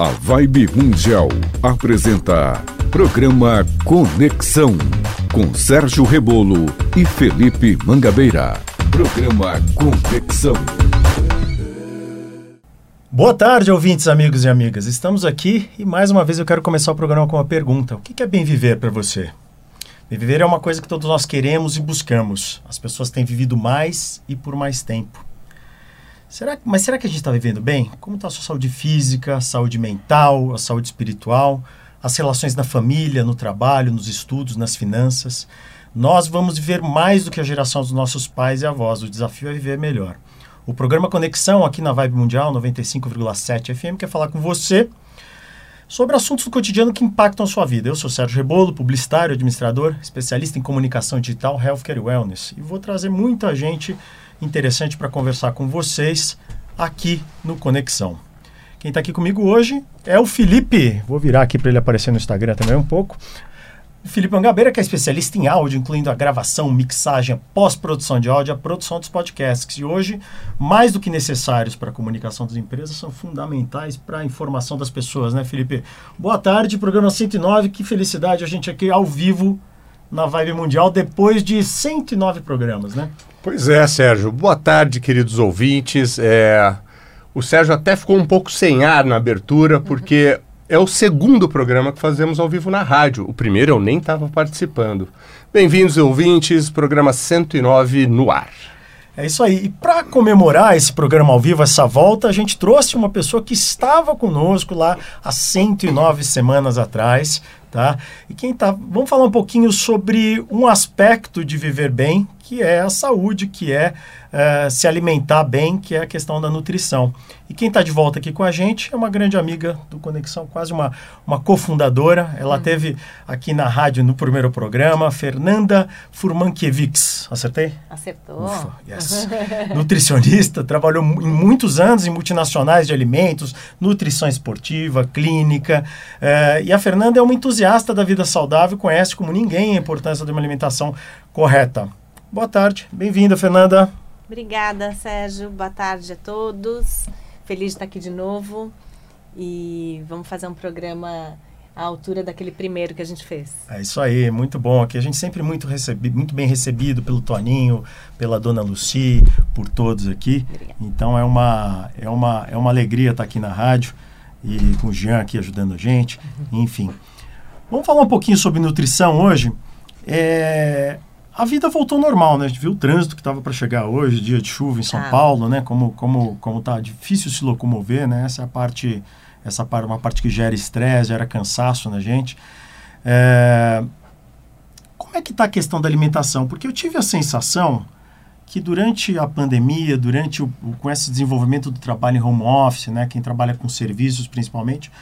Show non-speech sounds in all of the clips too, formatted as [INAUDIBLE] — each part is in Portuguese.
A Vibe Mundial apresenta Programa Conexão com Sérgio Rebolo e Felipe Mangabeira. Programa Conexão. Boa tarde, ouvintes, amigos e amigas. Estamos aqui e mais uma vez eu quero começar o programa com uma pergunta: O que é bem viver para você? Bem viver é uma coisa que todos nós queremos e buscamos. As pessoas têm vivido mais e por mais tempo. Será, mas será que a gente está vivendo bem? Como está a sua saúde física, a saúde mental, a saúde espiritual, as relações na família, no trabalho, nos estudos, nas finanças? Nós vamos viver mais do que a geração dos nossos pais e avós. O desafio é viver melhor. O programa Conexão, aqui na Vibe Mundial 95,7 FM, quer falar com você sobre assuntos do cotidiano que impactam a sua vida. Eu sou Sérgio Rebolo, publicitário, administrador, especialista em comunicação digital, healthcare e wellness. E vou trazer muita gente interessante para conversar com vocês aqui no Conexão. Quem está aqui comigo hoje é o Felipe. Vou virar aqui para ele aparecer no Instagram também um pouco. O Felipe Angabeira, que é especialista em áudio, incluindo a gravação, mixagem, pós-produção de áudio, a produção dos podcasts. E hoje, mais do que necessários para a comunicação das empresas, são fundamentais para a informação das pessoas, né, Felipe? Boa tarde, programa 109. Que felicidade a gente aqui ao vivo na Vibe Mundial depois de 109 programas, né? Pois é, Sérgio. Boa tarde, queridos ouvintes. É... O Sérgio até ficou um pouco sem ar na abertura, porque é o segundo programa que fazemos ao vivo na rádio. O primeiro eu nem estava participando. Bem-vindos, ouvintes, programa 109 no ar. É isso aí. E para comemorar esse programa ao vivo, essa volta, a gente trouxe uma pessoa que estava conosco lá há 109 semanas atrás, tá? E quem tá, vamos falar um pouquinho sobre um aspecto de viver bem, que é a saúde, que é, é se alimentar bem, que é a questão da nutrição. E quem está de volta aqui com a gente é uma grande amiga do Conexão, quase uma, uma cofundadora. Ela uhum. teve aqui na rádio no primeiro programa, Fernanda Furmankiewicz. Acertei? Acertou. Ufa, yes. [LAUGHS] Nutricionista, trabalhou em muitos anos em multinacionais de alimentos, nutrição esportiva, clínica. É, e a Fernanda é uma entusiasta da vida saudável, conhece como ninguém a importância de uma alimentação correta. Boa tarde, bem-vinda, Fernanda. Obrigada, Sérgio. Boa tarde a todos. Feliz de estar aqui de novo. E vamos fazer um programa à altura daquele primeiro que a gente fez. É isso aí, muito bom. Aqui a gente sempre muito, recebi, muito bem recebido pelo Toninho, pela dona Luci, por todos aqui. Obrigada. Então é uma, é, uma, é uma alegria estar aqui na rádio e com o Jean aqui ajudando a gente. Uhum. Enfim. Vamos falar um pouquinho sobre nutrição hoje. É, a vida voltou normal, né? A gente viu o trânsito que estava para chegar hoje, dia de chuva em São ah. Paulo, né? Como como como tá difícil se locomover, né? Essa é a parte essa parte uma parte que gera estresse, gera cansaço na gente. É... Como é que está a questão da alimentação? Porque eu tive a sensação que durante a pandemia, durante o, com esse desenvolvimento do trabalho em home office, né? Quem trabalha com serviços principalmente,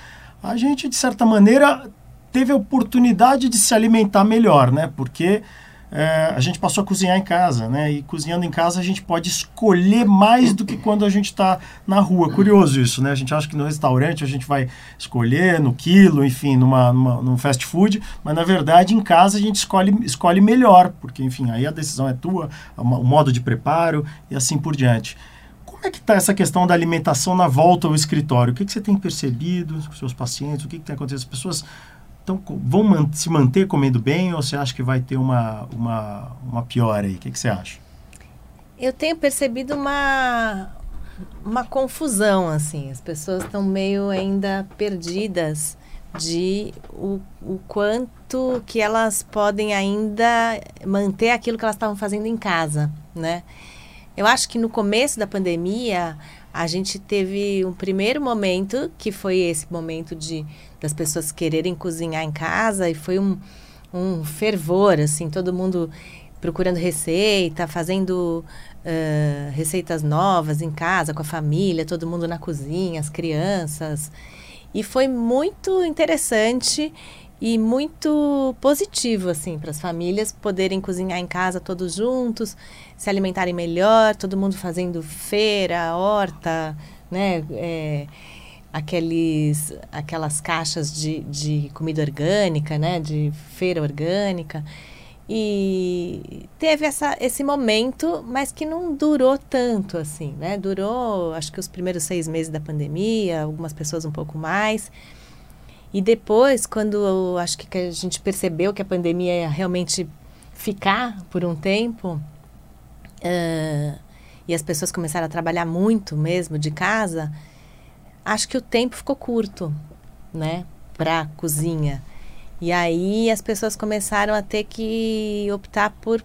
a gente de certa maneira teve a oportunidade de se alimentar melhor, né? Porque é, a gente passou a cozinhar em casa, né? E cozinhando em casa a gente pode escolher mais do que quando a gente está na rua. Curioso isso, né? A gente acha que no restaurante a gente vai escolher no quilo, enfim, numa, numa, num fast food, mas na verdade em casa a gente escolhe, escolhe melhor, porque enfim, aí a decisão é tua, o modo de preparo e assim por diante. Como é que está essa questão da alimentação na volta ao escritório? O que, que você tem percebido com seus pacientes? O que, que tem acontecido? As pessoas então, vão man se manter comendo bem ou você acha que vai ter uma, uma, uma pior aí? O que, que você acha? Eu tenho percebido uma, uma confusão, assim. As pessoas estão meio ainda perdidas de o, o quanto que elas podem ainda manter aquilo que elas estavam fazendo em casa, né? Eu acho que no começo da pandemia a gente teve um primeiro momento que foi esse momento de das pessoas quererem cozinhar em casa e foi um, um fervor, assim, todo mundo procurando receita, fazendo uh, receitas novas em casa, com a família, todo mundo na cozinha, as crianças. E foi muito interessante e muito positivo, assim, para as famílias poderem cozinhar em casa todos juntos, se alimentarem melhor, todo mundo fazendo feira, horta, né? É, aqueles, aquelas caixas de, de comida orgânica, né? De feira orgânica. E teve essa, esse momento, mas que não durou tanto assim, né? Durou, acho que os primeiros seis meses da pandemia, algumas pessoas um pouco mais. E depois, quando acho que a gente percebeu que a pandemia ia realmente ficar por um tempo, uh, e as pessoas começaram a trabalhar muito mesmo de casa, acho que o tempo ficou curto, né? Para cozinha. E aí as pessoas começaram a ter que optar por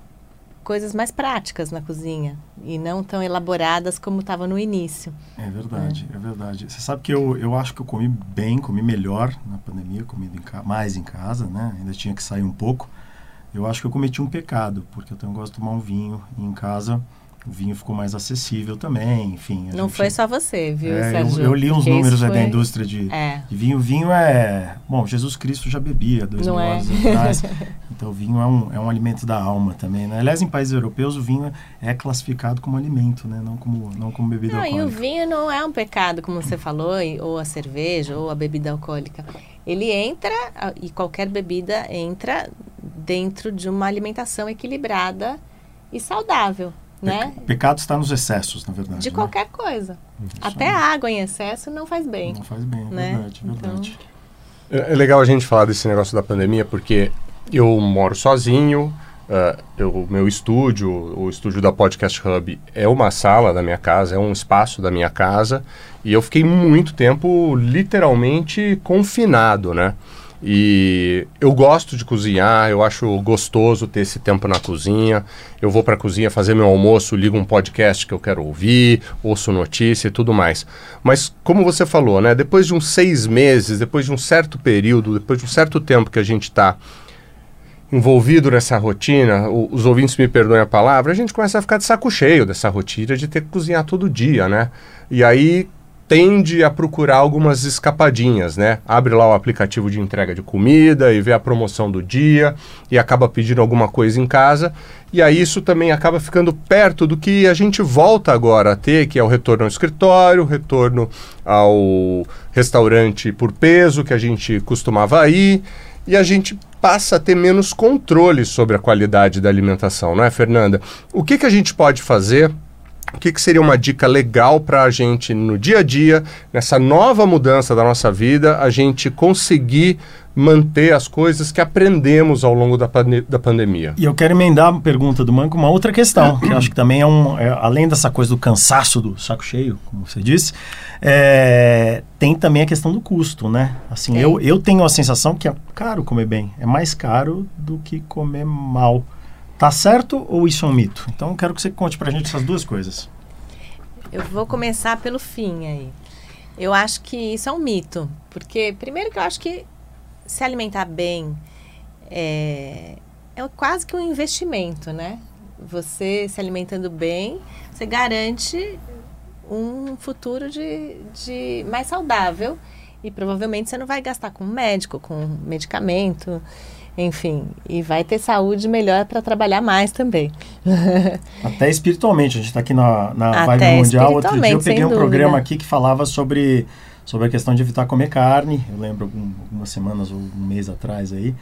coisas mais práticas na cozinha e não tão elaboradas como estava no início. É verdade, é. é. verdade. Você sabe que eu, eu acho que eu comi bem, comi melhor na pandemia, comi em mais em casa, né? Ainda tinha que sair um pouco. Eu acho que eu cometi um pecado, porque eu tenho, gosto de tomar um vinho e em casa o vinho ficou mais acessível também, enfim. Não gente, foi só você, viu, é, Sérgio? Eu, eu li uns números foi... da indústria de, é. de vinho. Vinho é... Bom, Jesus Cristo já bebia dois mil é? anos atrás. [LAUGHS] então, o vinho é um, é um alimento da alma também, né? Aliás, em países europeus, o vinho é classificado como alimento, né? Não como, não como bebida não, alcoólica. E o vinho não é um pecado, como você falou, ou a cerveja, ou a bebida alcoólica. Ele entra, e qualquer bebida entra dentro de uma alimentação equilibrada e saudável né? Pecado está nos excessos, na verdade. De né? qualquer coisa. Isso Até a água em excesso não faz bem. Não faz bem, é né? verdade, é verdade. Então... É, é legal a gente falar desse negócio da pandemia, porque eu moro sozinho, uh, eu, o meu estúdio, o estúdio da Podcast Hub, é uma sala da minha casa, é um espaço da minha casa, e eu fiquei muito tempo literalmente confinado, né? E eu gosto de cozinhar, eu acho gostoso ter esse tempo na cozinha. Eu vou para a cozinha fazer meu almoço, ligo um podcast que eu quero ouvir, ouço notícia e tudo mais. Mas, como você falou, né, depois de uns seis meses, depois de um certo período, depois de um certo tempo que a gente está envolvido nessa rotina, os ouvintes me perdoem a palavra, a gente começa a ficar de saco cheio dessa rotina de ter que cozinhar todo dia, né? E aí tende a procurar algumas escapadinhas, né? Abre lá o aplicativo de entrega de comida e vê a promoção do dia e acaba pedindo alguma coisa em casa. E aí isso também acaba ficando perto do que a gente volta agora a ter, que é o retorno ao escritório, retorno ao restaurante por peso que a gente costumava ir, e a gente passa a ter menos controle sobre a qualidade da alimentação, não é, Fernanda? O que, que a gente pode fazer o que, que seria uma dica legal para a gente no dia a dia, nessa nova mudança da nossa vida, a gente conseguir manter as coisas que aprendemos ao longo da, pande da pandemia? E eu quero emendar a pergunta do Manco uma outra questão, que acho que também é um. É, além dessa coisa do cansaço do saco cheio, como você disse, é, tem também a questão do custo, né? Assim, eu, eu tenho a sensação que é caro comer bem, é mais caro do que comer mal. Tá certo ou isso é um mito? Então quero que você conte pra gente essas duas coisas. Eu vou começar pelo fim aí. Eu acho que isso é um mito, porque primeiro que eu acho que se alimentar bem é, é quase que um investimento, né? Você se alimentando bem, você garante um futuro de, de mais saudável e provavelmente você não vai gastar com médico, com medicamento enfim, e vai ter saúde melhor para trabalhar mais também. [LAUGHS] Até espiritualmente, a gente está aqui na, na Vibe Mundial. Outro dia eu peguei um dúvida. programa aqui que falava sobre, sobre a questão de evitar comer carne. Eu lembro algum, algumas semanas ou um mês atrás aí,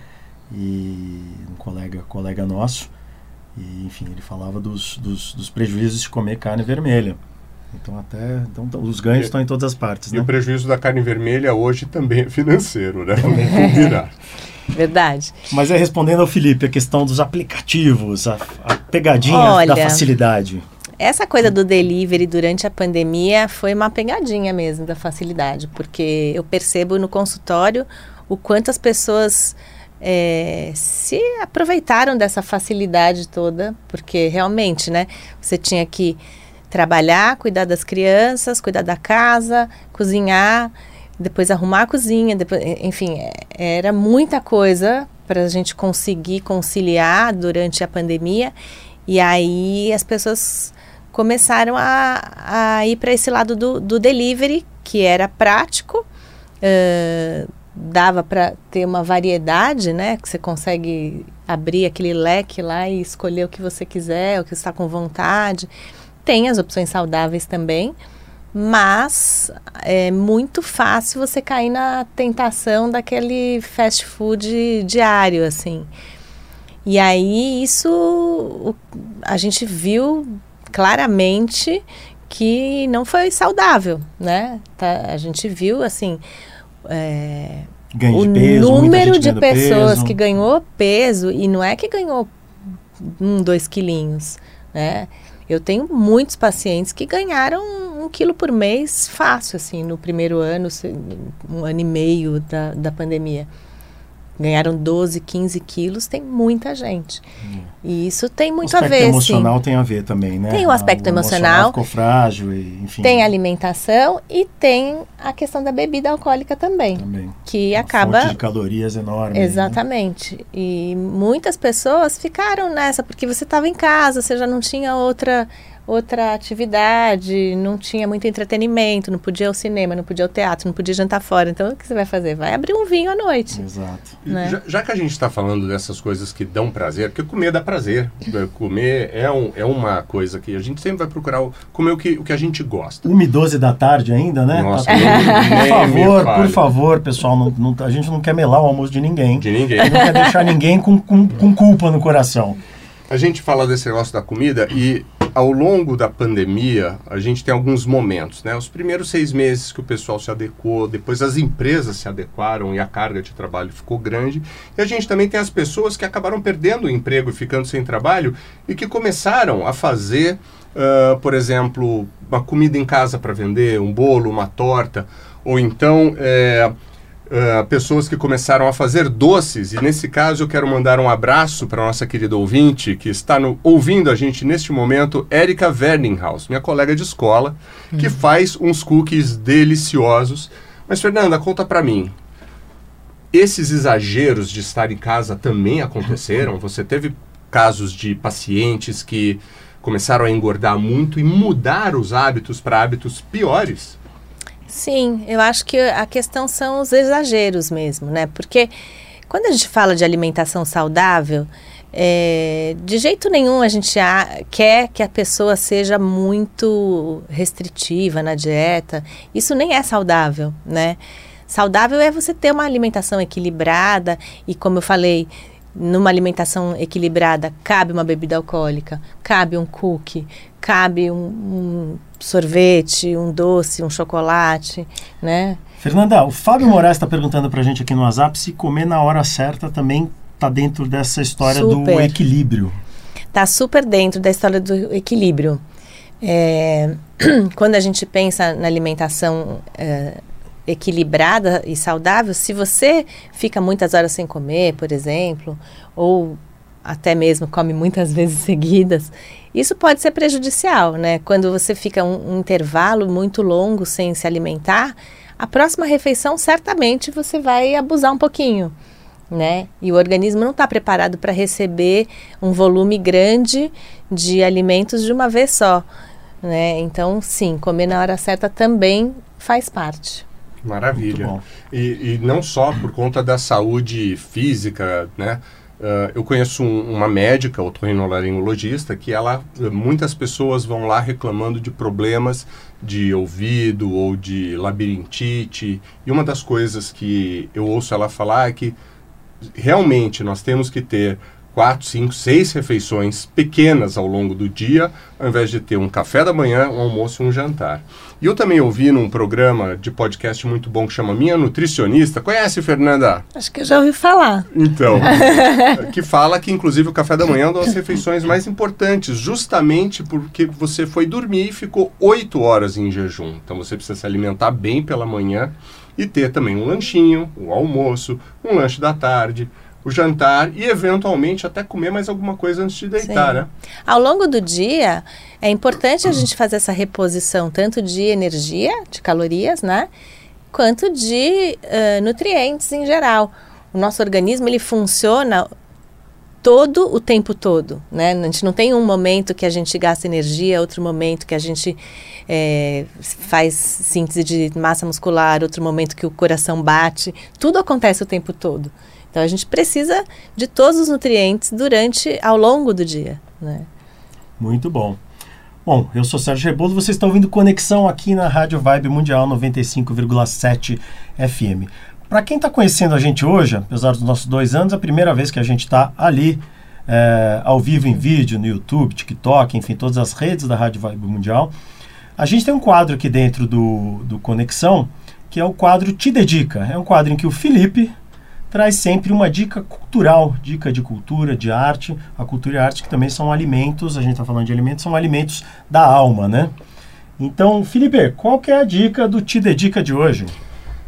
e um colega, colega nosso, e enfim, ele falava dos, dos, dos prejuízos de comer carne vermelha. Então até então, os ganhos e, estão em todas as partes. E né? o prejuízo da carne vermelha hoje também é financeiro, né? [LAUGHS] Vamos combinar. Verdade. Mas é respondendo ao Felipe, a questão dos aplicativos, a, a pegadinha Olha, da facilidade. Essa coisa do delivery durante a pandemia foi uma pegadinha mesmo da facilidade, porque eu percebo no consultório o quanto as pessoas é, se aproveitaram dessa facilidade toda, porque realmente, né, você tinha que trabalhar, cuidar das crianças, cuidar da casa, cozinhar depois arrumar a cozinha, depois, enfim, é, era muita coisa para a gente conseguir conciliar durante a pandemia. E aí as pessoas começaram a, a ir para esse lado do, do, delivery, que era prático, uh, dava para ter uma variedade, né? Que você consegue abrir aquele leque lá e escolher o que você quiser, o que está com vontade. Tem as opções saudáveis também mas é muito fácil você cair na tentação daquele fast food diário, assim. E aí isso a gente viu claramente que não foi saudável, né? Tá, a gente viu assim é, o peso, número de pessoas peso. que ganhou peso e não é que ganhou um, dois quilinhos, né? Eu tenho muitos pacientes que ganharam um quilo por mês fácil, assim, no primeiro ano, um ano e meio da, da pandemia ganharam 12, 15 quilos, tem muita gente. Hum. E isso tem muito a ver. O aspecto emocional sim. tem a ver também, né? Tem o aspecto ah, o emocional. ficou frágil, e, enfim. Tem a alimentação e tem a questão da bebida alcoólica também. Também. Que Uma acaba. De calorias enorme. Exatamente. Né? E muitas pessoas ficaram nessa, porque você estava em casa, você já não tinha outra outra atividade, não tinha muito entretenimento, não podia ir ao cinema, não podia ir ao teatro, não podia jantar fora. Então, o que você vai fazer? Vai abrir um vinho à noite. Exato. Né? Já, já, que a gente está falando dessas coisas que dão prazer, porque comer dá prazer. [LAUGHS] comer é, um, é uma coisa que a gente sempre vai procurar comer o que, o que a gente gosta. 1 e 12 da tarde ainda, né? Nossa, tá por favor, por favor, pessoal, não, não, a gente não quer melar o almoço de ninguém. De ninguém. Não quer deixar ninguém com, com, com culpa no coração. A gente fala desse negócio da comida e ao longo da pandemia, a gente tem alguns momentos, né? Os primeiros seis meses que o pessoal se adequou, depois as empresas se adequaram e a carga de trabalho ficou grande. E a gente também tem as pessoas que acabaram perdendo o emprego e ficando sem trabalho e que começaram a fazer, uh, por exemplo, uma comida em casa para vender, um bolo, uma torta, ou então. É, Uh, pessoas que começaram a fazer doces, e nesse caso eu quero mandar um abraço para nossa querida ouvinte que está no, ouvindo a gente neste momento, Érica Werninghaus, minha colega de escola, uhum. que faz uns cookies deliciosos. Mas, Fernanda, conta para mim. Esses exageros de estar em casa também aconteceram? [LAUGHS] Você teve casos de pacientes que começaram a engordar muito e mudar os hábitos para hábitos piores? Sim, eu acho que a questão são os exageros mesmo, né? Porque quando a gente fala de alimentação saudável, é, de jeito nenhum a gente a, quer que a pessoa seja muito restritiva na dieta. Isso nem é saudável, né? Saudável é você ter uma alimentação equilibrada e, como eu falei, numa alimentação equilibrada, cabe uma bebida alcoólica, cabe um cookie, cabe um, um sorvete, um doce, um chocolate, né? Fernanda, o Fábio Moraes está perguntando para a gente aqui no WhatsApp se comer na hora certa também está dentro dessa história super. do equilíbrio. Está super dentro da história do equilíbrio. É, [CLEARS THROAT] quando a gente pensa na alimentação é, equilibrada e saudável, se você fica muitas horas sem comer, por exemplo, ou até mesmo come muitas [LAUGHS] vezes seguidas, isso pode ser prejudicial, né? Quando você fica um, um intervalo muito longo sem se alimentar, a próxima refeição certamente você vai abusar um pouquinho, né? E o organismo não está preparado para receber um volume grande de alimentos de uma vez só, né? Então, sim, comer na hora certa também faz parte. Maravilha. E, e, não só por conta da saúde física, né? Uh, eu conheço um, uma médica, otorrinolaringologista, que ela, muitas pessoas vão lá reclamando de problemas de ouvido ou de labirintite. E uma das coisas que eu ouço ela falar é que realmente nós temos que ter quatro, cinco, seis refeições pequenas ao longo do dia, ao invés de ter um café da manhã, um almoço e um jantar. E eu também ouvi num programa de podcast muito bom que chama Minha Nutricionista. Conhece, Fernanda? Acho que eu já ouvi falar. Então, [LAUGHS] que fala que inclusive o café da manhã é uma das refeições mais importantes, justamente porque você foi dormir e ficou oito horas em jejum. Então você precisa se alimentar bem pela manhã e ter também um lanchinho, um almoço, um lanche da tarde, o jantar e eventualmente até comer mais alguma coisa antes de deitar, Sim. né? Ao longo do dia é importante a gente fazer essa reposição tanto de energia, de calorias, né, quanto de uh, nutrientes em geral. O nosso organismo ele funciona todo o tempo todo, né? A gente não tem um momento que a gente gasta energia, outro momento que a gente é, faz síntese de massa muscular, outro momento que o coração bate. Tudo acontece o tempo todo. Então a gente precisa de todos os nutrientes durante, ao longo do dia. Né? Muito bom. Bom, eu sou Sérgio Rebolo, você está ouvindo Conexão aqui na Rádio Vibe Mundial 95,7 FM. Para quem está conhecendo a gente hoje, apesar dos nossos dois anos, é a primeira vez que a gente está ali é, ao vivo em vídeo no YouTube, TikTok, enfim, todas as redes da Rádio Vibe Mundial. A gente tem um quadro aqui dentro do, do Conexão, que é o quadro Te Dedica. É um quadro em que o Felipe traz sempre uma dica cultural, dica de cultura, de arte. A cultura e a arte que também são alimentos, a gente está falando de alimentos, são alimentos da alma, né? Então, Felipe, qual que é a dica do Te Dedica de hoje?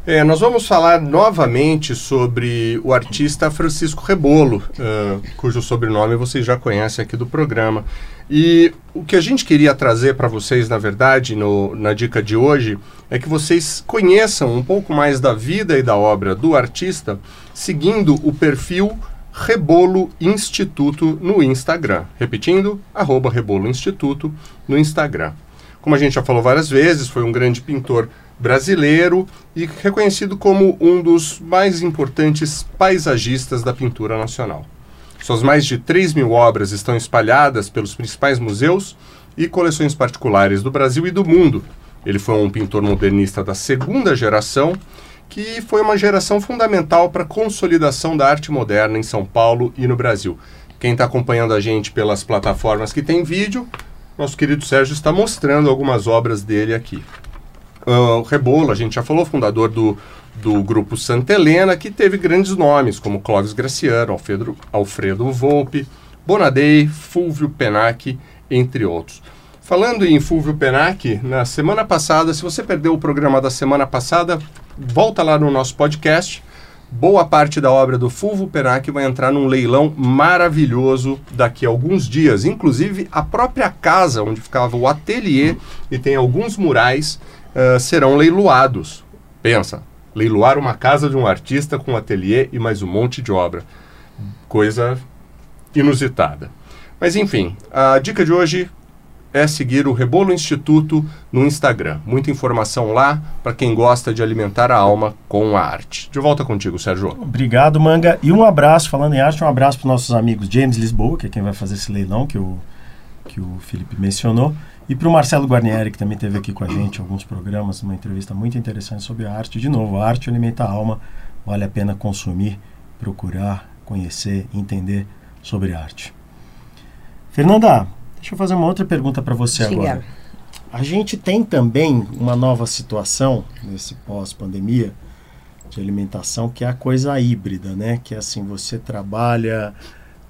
É, nós vamos falar novamente sobre o artista Francisco Rebolo, uh, cujo sobrenome vocês já conhecem aqui do programa. E o que a gente queria trazer para vocês, na verdade, no, na dica de hoje, é que vocês conheçam um pouco mais da vida e da obra do artista, seguindo o perfil Rebolo Instituto no Instagram. Repetindo, arroba Rebolo Instituto no Instagram. Como a gente já falou várias vezes, foi um grande pintor brasileiro e reconhecido como um dos mais importantes paisagistas da pintura nacional. Suas mais de 3 mil obras estão espalhadas pelos principais museus e coleções particulares do Brasil e do mundo. Ele foi um pintor modernista da segunda geração, que foi uma geração fundamental para a consolidação da arte moderna em São Paulo e no Brasil. Quem está acompanhando a gente pelas plataformas que tem vídeo, nosso querido Sérgio está mostrando algumas obras dele aqui. Uh, o Rebolo, a gente já falou, fundador do, do grupo Santa Helena, que teve grandes nomes, como Clóvis Graciano, Alfredo, Alfredo Volpe, Bonadei, Fulvio Penac, entre outros. Falando em Fulvio Penac, na semana passada, se você perdeu o programa da semana passada, volta lá no nosso podcast. Boa parte da obra do Fulvio Penac vai entrar num leilão maravilhoso daqui a alguns dias. Inclusive, a própria casa onde ficava o ateliê e tem alguns murais uh, serão leiloados. Pensa, leiloar uma casa de um artista com um ateliê e mais um monte de obra. Coisa inusitada. Mas enfim, a dica de hoje é seguir o Rebolo Instituto no Instagram. Muita informação lá para quem gosta de alimentar a alma com a arte. De volta contigo, Sérgio. Obrigado, Manga. E um abraço, falando em arte, um abraço para os nossos amigos James Lisboa, que é quem vai fazer esse leilão que o, que o Felipe mencionou. E para o Marcelo Guarnieri, que também esteve aqui com a gente alguns programas, uma entrevista muito interessante sobre a arte. De novo, a arte alimenta a alma, vale a pena consumir, procurar, conhecer, entender sobre arte. Fernanda, deixa eu fazer uma outra pergunta para você Diga. agora. A gente tem também uma nova situação nesse pós-pandemia de alimentação, que é a coisa híbrida, né? Que é assim, você trabalha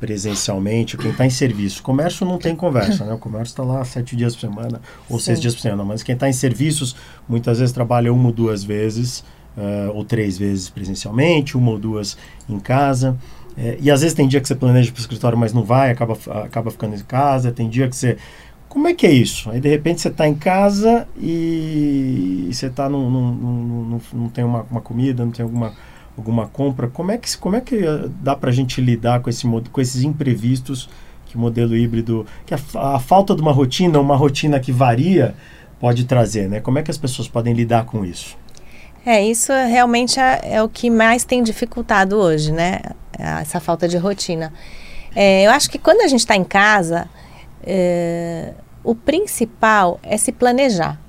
presencialmente, quem está em serviço. Comércio não tem conversa, né? O comércio está lá sete dias por semana ou Sim. seis dias por semana, mas quem está em serviços muitas vezes trabalha uma ou duas vezes uh, ou três vezes presencialmente, uma ou duas em casa. É, e às vezes tem dia que você planeja para o escritório, mas não vai, acaba, acaba ficando em casa. Tem dia que você. Como é que é isso? Aí de repente você está em casa e, e você está num, num, num, num, não tem uma, uma comida, não tem alguma alguma compra, como é que, como é que eh, dá para a gente lidar com, esse, com esses imprevistos que o modelo híbrido, que a, a, falta de uma rotina, uma rotina que varia, pode trazer, né? Como é que as pessoas podem lidar com isso? É, isso realmente é, é o que mais tem dificultado hoje, né? Essa falta de rotina. É, eu acho que quando a gente está em casa, é, o principal é se planejar,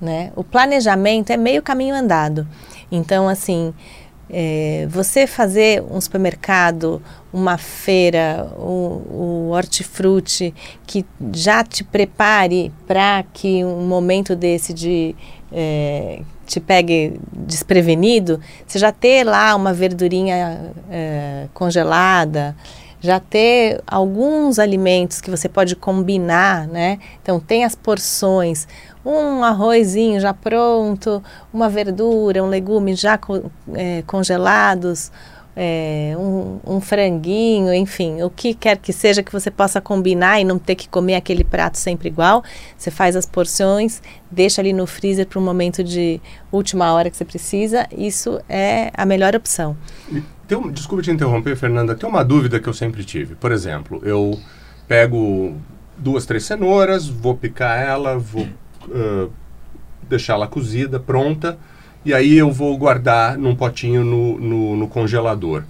né? O planejamento é meio caminho andado. Então, assim, é, você fazer um supermercado, uma feira, o, o hortifruti que já te prepare para que um momento desse de é, te pegue desprevenido, você já ter lá uma verdurinha é, congelada, já ter alguns alimentos que você pode combinar, né? Então tem as porções, um arrozinho já pronto, uma verdura, um legume já co é, congelados, é, um, um, franguinho, enfim, o que quer que seja que você possa combinar e não ter que comer aquele prato sempre igual. Você faz as porções, deixa ali no freezer para um momento de última hora que você precisa. Isso é a melhor opção. Tem, desculpa te interromper, Fernanda. Tem uma dúvida que eu sempre tive. Por exemplo, eu pego duas, três cenouras, vou picar ela, vou deixá-la cozida, pronta, e aí eu vou guardar num potinho no, no, no congelador.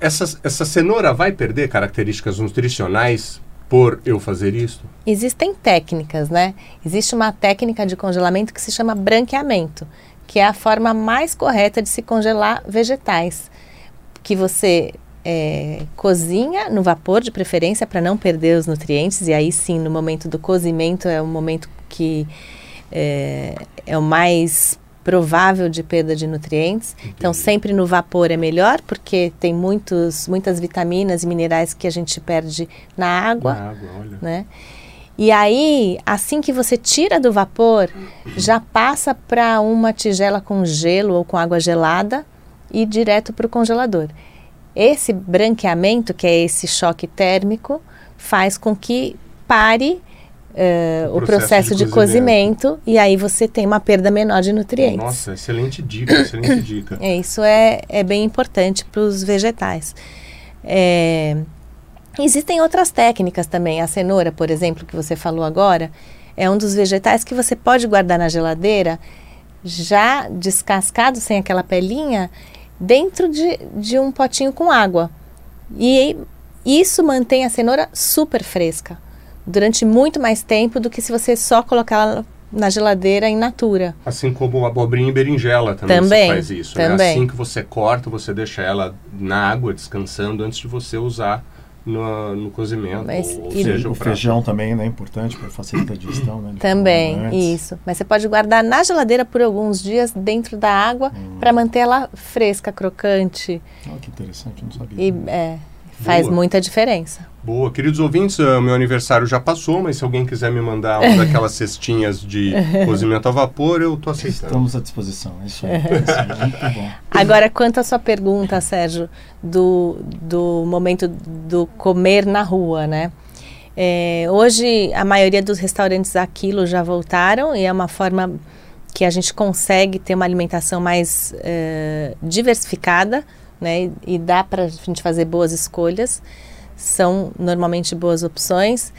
Essa, essa cenoura vai perder características nutricionais por eu fazer isso? Existem técnicas, né? Existe uma técnica de congelamento que se chama branqueamento, que é a forma mais correta de se congelar vegetais. Que você é, cozinha no vapor, de preferência, para não perder os nutrientes. E aí sim, no momento do cozimento, é o momento que é, é o mais provável de perda de nutrientes. Entendi. Então, sempre no vapor é melhor, porque tem muitos, muitas vitaminas e minerais que a gente perde na água. Na água, olha. Né? E aí, assim que você tira do vapor, já passa para uma tigela com gelo ou com água gelada e direto para o congelador. Esse branqueamento, que é esse choque térmico, faz com que pare uh, o, processo, processo de, de cozimento. cozimento. e aí você tem uma perda menor de nutrientes. Nossa, excelente dica, excelente [COUGHS] dica. É, isso é, é bem importante para os vegetais. É, existem outras técnicas também. A cenoura, por exemplo, que você falou agora, é um dos vegetais que você pode guardar na geladeira já descascado, sem aquela pelinha, dentro de, de um potinho com água. E isso mantém a cenoura super fresca durante muito mais tempo do que se você só colocar ela na geladeira in natura. Assim como a abobrinha e berinjela também, também faz isso. Né? Também. Né? Assim que você corta, você deixa ela na água descansando antes de você usar no, no cozimento. Mas, ou, ou seja, o feijão também é né, importante para facilitar a digestão. Né, também, isso. Mas você pode guardar na geladeira por alguns dias dentro da água hum. para manter ela fresca, crocante. Oh, que interessante, não sabia. E, é, Faz Boa. muita diferença. Boa. Queridos ouvintes, uh, meu aniversário já passou, mas se alguém quiser me mandar uma daquelas [LAUGHS] cestinhas de cozimento a vapor, eu estou aceitando. Estamos à disposição. É isso aí. [LAUGHS] É muito bom. Agora, quanto à sua pergunta, Sérgio, do, do momento do comer na rua, né? É, hoje, a maioria dos restaurantes aquilo já voltaram e é uma forma que a gente consegue ter uma alimentação mais uh, diversificada, né? E, dá para a gente fazer boas escolhas. São normalmente boas opções.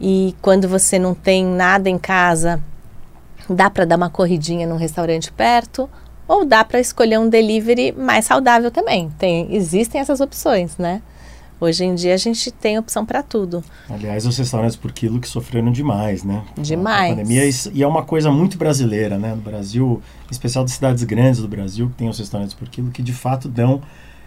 E quando você não tem nada em casa, dá para dar uma corridinha num restaurante perto ou dá para escolher um delivery mais saudável também. Tem, existem essas opções, né? Hoje em dia a gente tem opção para tudo. Aliás, os restaurantes por quilo que sofreram demais, né? Demais. pandemia, e é uma coisa muito brasileira, né? No Brasil, em especial das cidades grandes do Brasil, que tem os restaurantes por quilo, que de fato dão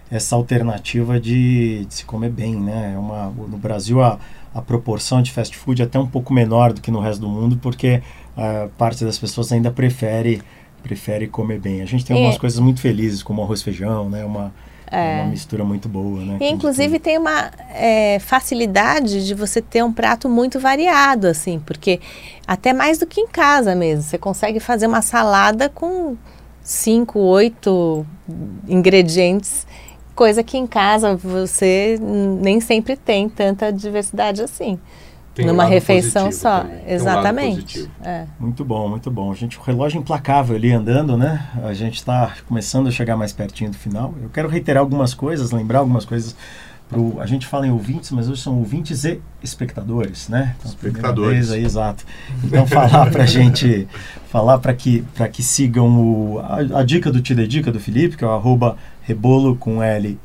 essa alternativa de, de se comer bem, né? É uma, no Brasil a, a proporção de fast food é até um pouco menor do que no resto do mundo, porque uh, parte das pessoas ainda prefere prefere comer bem. A gente tem algumas é. coisas muito felizes, como arroz feijão, né? Uma, é. uma mistura muito boa, né? E, inclusive tem uma é, facilidade de você ter um prato muito variado, assim, porque até mais do que em casa mesmo. Você consegue fazer uma salada com cinco, oito ingredientes, coisa que em casa você nem sempre tem tanta diversidade assim. Tem numa um refeição só. Também. Exatamente. Um é. Muito bom, muito bom. A gente, o relógio implacável ali andando, né? A gente está começando a chegar mais pertinho do final. Eu quero reiterar algumas coisas, lembrar algumas coisas. Pro, a gente fala em ouvintes, mas hoje são ouvintes e espectadores, né? Então, espectadores. Aí, exato. Então falar para [LAUGHS] gente, falar para que para que sigam o, a, a, dica do Te Dedica do Felipe, que é o arroba rebolo com L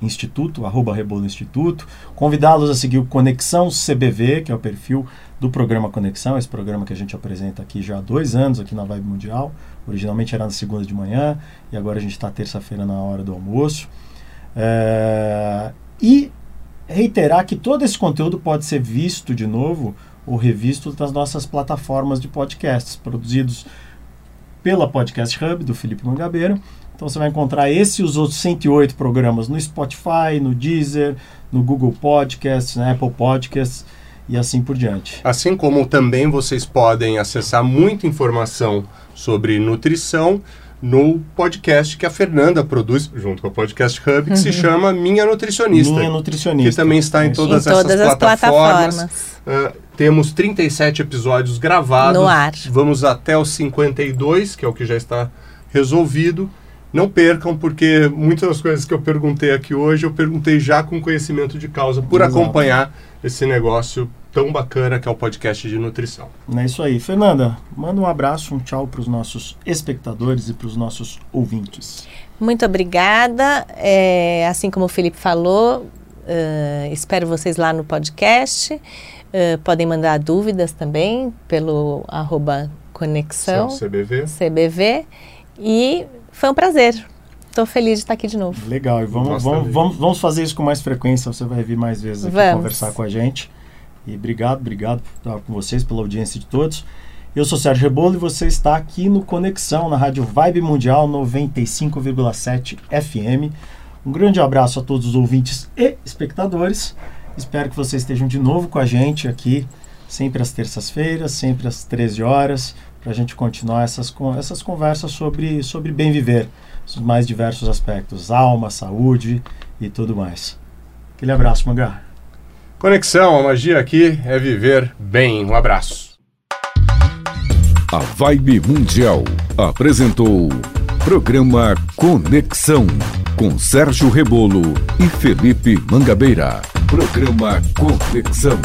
Instituto, arroba Rebolo Instituto. Convidá-los a seguir o Conexão CBV, que é o perfil do programa Conexão, esse programa que a gente apresenta aqui já há dois anos, aqui na Vibe Mundial. Originalmente era na segunda de manhã e agora a gente está terça-feira na hora do almoço. É, e reiterar que todo esse conteúdo pode ser visto de novo ou revisto nas nossas plataformas de podcasts, produzidos pela Podcast Hub, do Felipe Mangabeira, então você vai encontrar esse e os outros 108 programas no Spotify, no Deezer, no Google Podcasts, na Apple Podcasts e assim por diante. Assim como também vocês podem acessar muita informação sobre nutrição no podcast que a Fernanda produz junto com o Podcast Hub, que uhum. se chama Minha Nutricionista. Minha Nutricionista. Que também está em todas, em todas essas plataformas. plataformas. Uh, temos 37 episódios gravados. No ar. Vamos até os 52, que é o que já está resolvido. Não percam, porque muitas das coisas que eu perguntei aqui hoje, eu perguntei já com conhecimento de causa, por Exato. acompanhar esse negócio tão bacana que é o podcast de nutrição. É isso aí. Fernanda, manda um abraço, um tchau para os nossos espectadores e para os nossos ouvintes. Muito obrigada. É, assim como o Felipe falou, uh, espero vocês lá no podcast. Uh, podem mandar dúvidas também pelo arroba conexão CBV. CBV. E foi um prazer. estou feliz de estar aqui de novo. Legal, e vamos, vamos, vamos, vamos, fazer isso com mais frequência, você vai vir mais vezes aqui vamos. conversar com a gente. E obrigado, obrigado por estar com vocês, pela audiência de todos. Eu sou Sérgio Rebolo e você está aqui no Conexão, na Rádio Vibe Mundial 95,7 FM. Um grande abraço a todos os ouvintes e espectadores. Espero que vocês estejam de novo com a gente aqui, sempre às terças-feiras, sempre às 13 horas, para a gente continuar essas, essas conversas sobre, sobre bem viver, os mais diversos aspectos, alma, saúde e tudo mais. Aquele abraço, Mangá. Conexão, a magia aqui é viver bem. Um abraço. A Vibe Mundial apresentou programa Conexão com Sérgio Rebolo e Felipe Mangabeira. Programa Conexão.